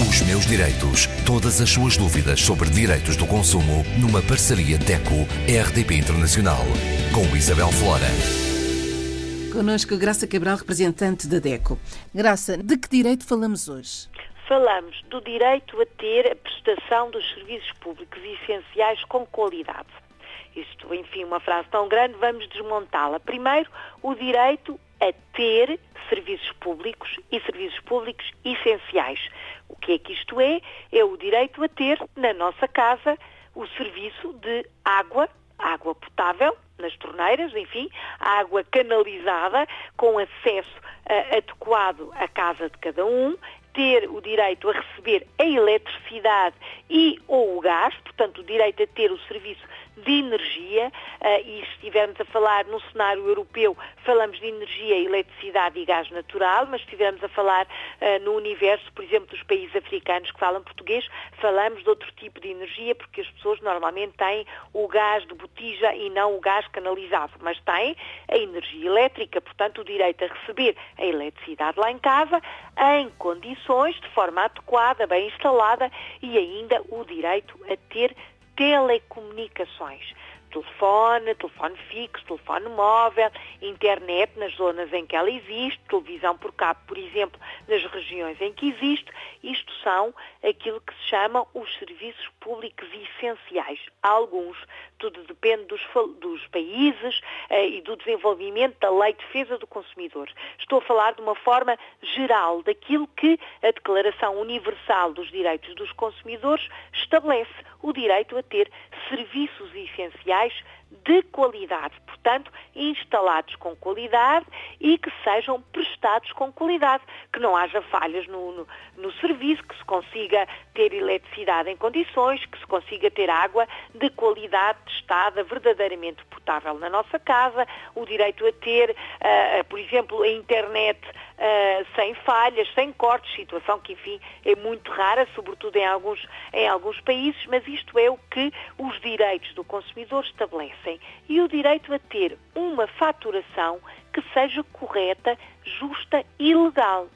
Os meus direitos. Todas as suas dúvidas sobre direitos do consumo numa parceria DECO-RDP Internacional. Com Isabel Flora. Conosco Graça Cabral, representante da DECO. Graça, de que direito falamos hoje? Falamos do direito a ter a prestação dos serviços públicos essenciais com qualidade. Isto, enfim, uma frase tão grande, vamos desmontá-la. Primeiro, o direito a ter serviços públicos e serviços públicos essenciais. O que é que isto é? É o direito a ter na nossa casa o serviço de água, água potável, nas torneiras, enfim, água canalizada, com acesso uh, adequado à casa de cada um, ter o direito a receber a eletricidade e ou o gás, portanto, o direito a ter o serviço de energia, uh, e se estivermos a falar no cenário europeu, falamos de energia, eletricidade e gás natural, mas se estivermos a falar uh, no universo, por exemplo, dos países africanos que falam português, falamos de outro tipo de energia, porque as pessoas normalmente têm o gás de botija e não o gás canalizado, mas têm a energia elétrica, portanto, o direito a receber a eletricidade lá em casa, em condições, de forma adequada, bem instalada, e ainda o direito a ter telecomunicações. Telefone, telefone fixo, telefone móvel, internet nas zonas em que ela existe, televisão por cabo, por exemplo, nas regiões em que existe. Isto são aquilo que se chamam os serviços públicos essenciais. Alguns, tudo depende dos, dos países eh, e do desenvolvimento da Lei de Defesa do Consumidor. Estou a falar de uma forma geral daquilo que a Declaração Universal dos Direitos dos Consumidores estabelece o direito a ter serviços essenciais de qualidade, portanto, instalados com qualidade e que sejam prestados com qualidade, que não haja falhas no, no, no, serviço, que se consiga ter eletricidade em condições, que se consiga ter água de qualidade testada, verdadeiramente potável na nossa casa, o direito a ter, uh, por exemplo, a internet uh, sem falhas, sem cortes, situação que, enfim, é muito rara, sobretudo em alguns, em alguns países, mas isto é o que os direitos do consumidor estabelecem. E o direito a ter uma faturação que seja correta, justa e legal.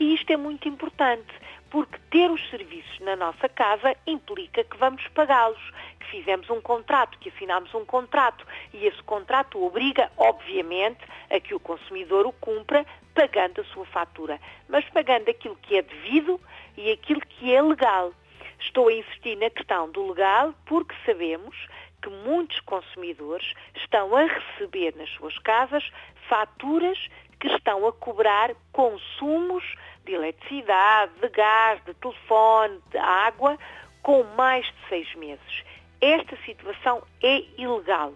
E isto é muito importante, porque ter os serviços na nossa casa implica que vamos pagá-los, que fizemos um contrato, que assinamos um contrato e esse contrato obriga, obviamente, a que o consumidor o cumpra pagando a sua fatura, mas pagando aquilo que é devido e aquilo que é legal. Estou a insistir na questão do legal porque sabemos que muitos consumidores estão a receber nas suas casas faturas que estão a cobrar consumos de eletricidade, de gás, de telefone, de água, com mais de seis meses. Esta situação é ilegal.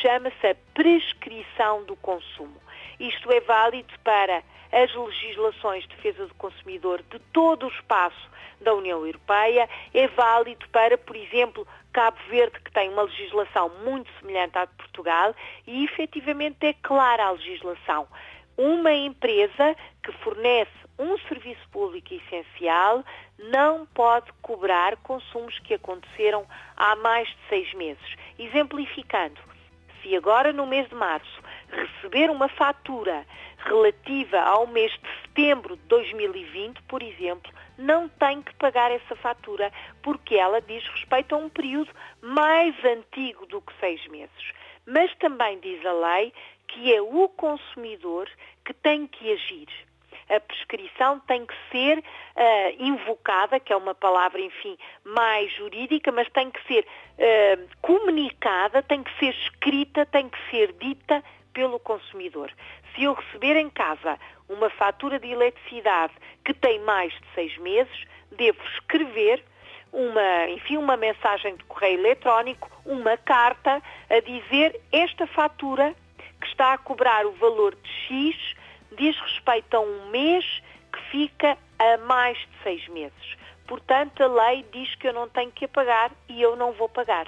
Chama-se a prescrição do consumo. Isto é válido para as legislações de defesa do consumidor de todo o espaço da União Europeia, é válido para, por exemplo, Cabo Verde, que tem uma legislação muito semelhante à de Portugal, e efetivamente é clara a legislação. Uma empresa que fornece um serviço público essencial não pode cobrar consumos que aconteceram há mais de seis meses. Exemplificando, se agora no mês de março receber uma fatura relativa ao mês de setembro de 2020, por exemplo, não tem que pagar essa fatura, porque ela diz respeito a um período mais antigo do que seis meses. Mas também diz a lei que é o consumidor que tem que agir. A prescrição tem que ser uh, invocada, que é uma palavra, enfim, mais jurídica, mas tem que ser uh, comunicada, tem que ser escrita, tem que ser dita pelo consumidor. Se eu receber em casa uma fatura de eletricidade que tem mais de seis meses, devo escrever uma, enfim, uma mensagem de correio eletrónico, uma carta a dizer esta fatura que está a cobrar o valor de X diz respeito a um mês que fica a mais de seis meses. Portanto, a lei diz que eu não tenho que pagar e eu não vou pagar.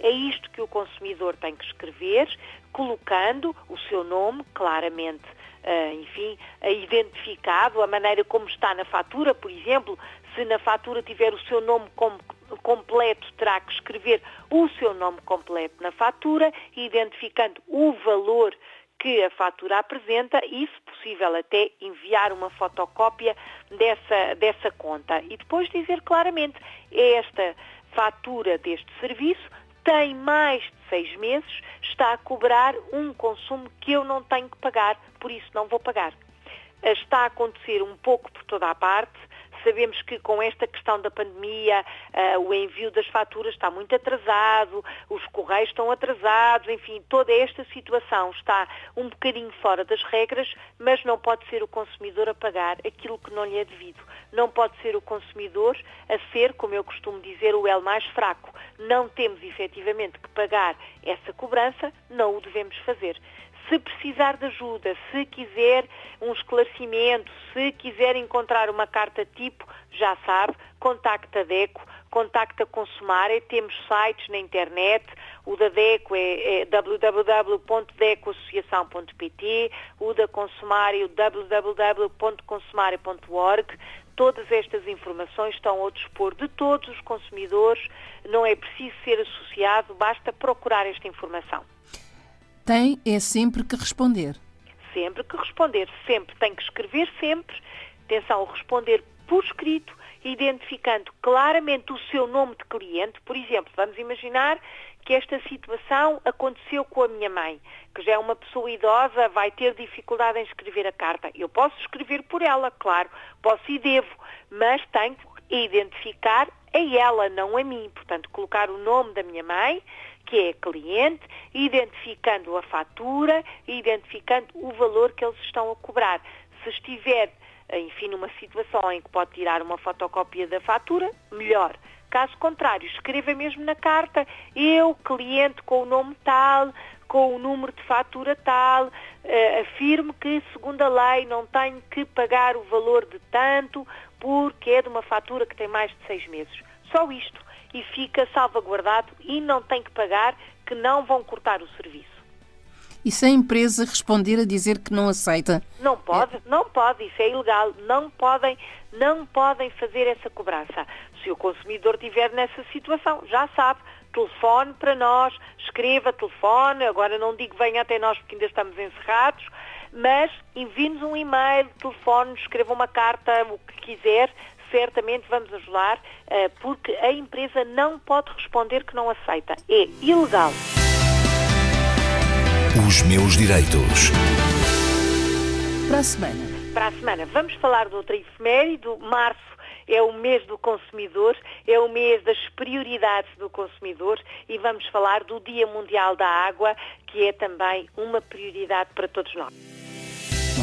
É isto que o consumidor tem que escrever, colocando o seu nome claramente, uh, enfim, identificado, a maneira como está na fatura, por exemplo, se na fatura tiver o seu nome como completo, terá que escrever o seu nome completo na fatura, identificando o valor que a fatura apresenta e, se possível, até enviar uma fotocópia dessa, dessa conta. E depois dizer claramente, esta fatura deste serviço tem mais de seis meses, está a cobrar um consumo que eu não tenho que pagar, por isso não vou pagar. Está a acontecer um pouco por toda a parte, Sabemos que com esta questão da pandemia, uh, o envio das faturas está muito atrasado, os correios estão atrasados, enfim, toda esta situação está um bocadinho fora das regras, mas não pode ser o consumidor a pagar aquilo que não lhe é devido. Não pode ser o consumidor a ser, como eu costumo dizer, o elo mais fraco. Não temos efetivamente que pagar essa cobrança, não o devemos fazer. Se precisar de ajuda, se quiser um esclarecimento, se quiser encontrar uma carta tipo, já sabe, contacta a DECO, contacta a Consumare, temos sites na internet, o da DECO é, é www.decoassociação.pt, o da Consumare é www.consumare.org. Todas estas informações estão ao dispor de todos os consumidores, não é preciso ser associado, basta procurar esta informação. Tem é sempre que responder. Sempre que responder, sempre. Tem que escrever sempre. Atenção, responder por escrito, identificando claramente o seu nome de cliente. Por exemplo, vamos imaginar que esta situação aconteceu com a minha mãe, que já é uma pessoa idosa, vai ter dificuldade em escrever a carta. Eu posso escrever por ela, claro, posso e devo, mas tenho que identificar a ela, não a mim. Portanto, colocar o nome da minha mãe, que é cliente, identificando a fatura e identificando o valor que eles estão a cobrar. Se estiver, enfim, numa situação em que pode tirar uma fotocópia da fatura, melhor. Caso contrário, escreva mesmo na carta, eu, cliente com o nome tal, com o número de fatura tal, uh, afirmo que, segundo a lei, não tenho que pagar o valor de tanto porque é de uma fatura que tem mais de seis meses. Só isto e fica salvaguardado e não tem que pagar, que não vão cortar o serviço. E se a empresa responder a dizer que não aceita? Não pode, é. não pode, isso é ilegal. Não podem, não podem fazer essa cobrança. Se o consumidor estiver nessa situação, já sabe, telefone para nós, escreva telefone, agora não digo venha até nós porque ainda estamos encerrados, mas envie-nos um e-mail, telefone, escreva uma carta, o que quiser, certamente vamos ajudar, eh, porque a empresa não pode responder que não aceita. É ilegal. Os meus direitos. Para a semana. Para a semana. Vamos falar de outra efeméride. Março é o mês do consumidor, é o mês das prioridades do consumidor e vamos falar do Dia Mundial da Água, que é também uma prioridade para todos nós.